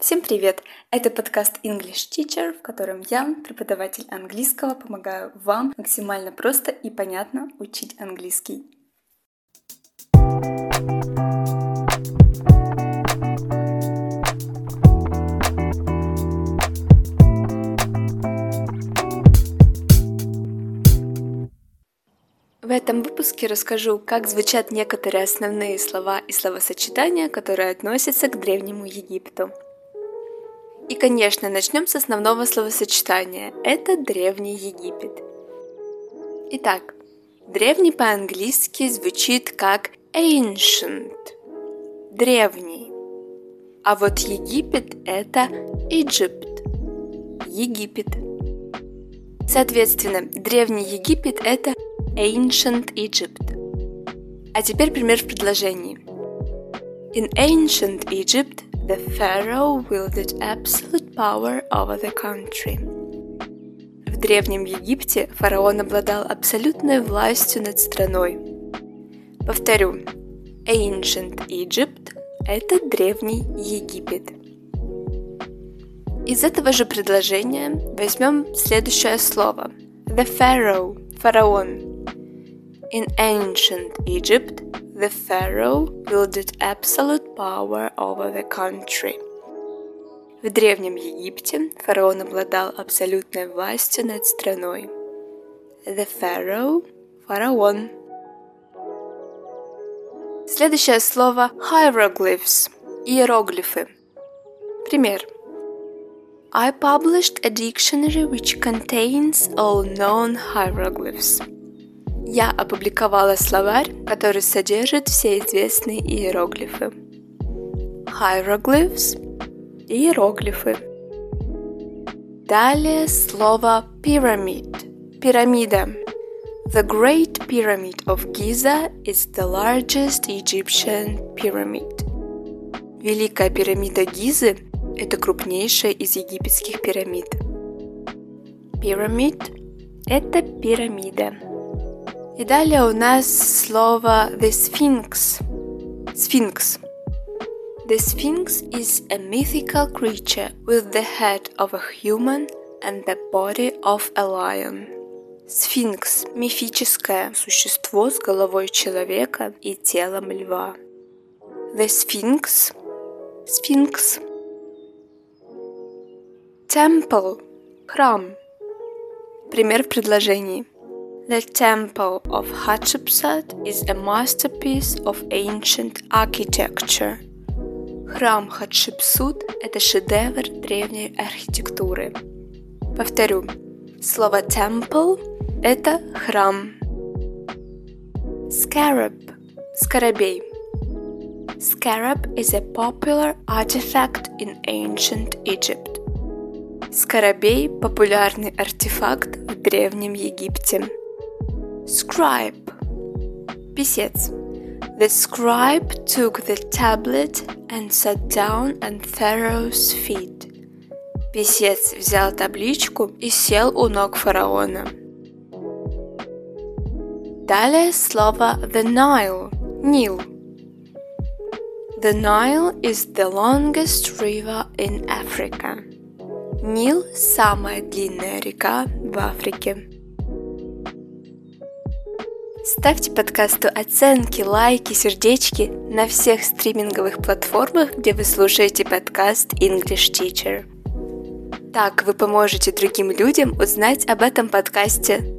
Всем привет! Это подкаст English Teacher, в котором я, преподаватель английского, помогаю вам максимально просто и понятно учить английский. В этом выпуске расскажу, как звучат некоторые основные слова и словосочетания, которые относятся к Древнему Египту. И, конечно, начнем с основного словосочетания. Это Древний Египет. Итак, древний по-английски звучит как ancient, древний. А вот Египет это Egypt, Египет. Соответственно, Древний Египет это Ancient Egypt. А теперь пример в предложении. In ancient Egypt, the pharaoh wielded absolute power over the country. В Древнем Египте фараон обладал абсолютной властью над страной. Повторю, Ancient Egypt – это Древний Египет. Из этого же предложения возьмем следующее слово. The pharaoh – фараон – In ancient Egypt, the pharaoh wielded absolute power over the country. В Древнем Египте фараон обладал абсолютной властью над страной. The pharaoh – фараон. Следующее слово hieroglyphs – иероглифы. Пример. I published a dictionary which contains all known hieroglyphs – Я опубликовала словарь, который содержит все известные иероглифы. Hieroglyphs – иероглифы. Далее слово pyramid – пирамида. The Great Pyramid of Giza is the largest Egyptian pyramid. Великая пирамида Гизы – это крупнейшая из египетских пирамид. Pyramid – это пирамида. И далее у нас слово the sphinx. Sphinx. The sphinx is a mythical creature with the head of a human and the body of a lion. Сфинкс – мифическое существо с головой человека и телом льва. The Sphinx – сфинкс. Temple – храм. Пример в предложении – The Temple of Hatshepsut is a masterpiece of ancient architecture. Храм Хатшепсут – это шедевр древней архитектуры. Повторю, слово temple – это храм. Scarab – скоробей. Scarab is a popular artifact in ancient Egypt. Скоробей – популярный артефакт в Древнем Египте. Scribe Писец The scribe took the tablet and sat down at Pharaoh's feet. Писец взял табличку и сел у ног фараона. Далее слово the Nile – Нил. The Nile is the longest river in Africa. Нил – самая длинная река в Африке. Ставьте подкасту оценки, лайки, сердечки на всех стриминговых платформах, где вы слушаете подкаст English Teacher. Так вы поможете другим людям узнать об этом подкасте.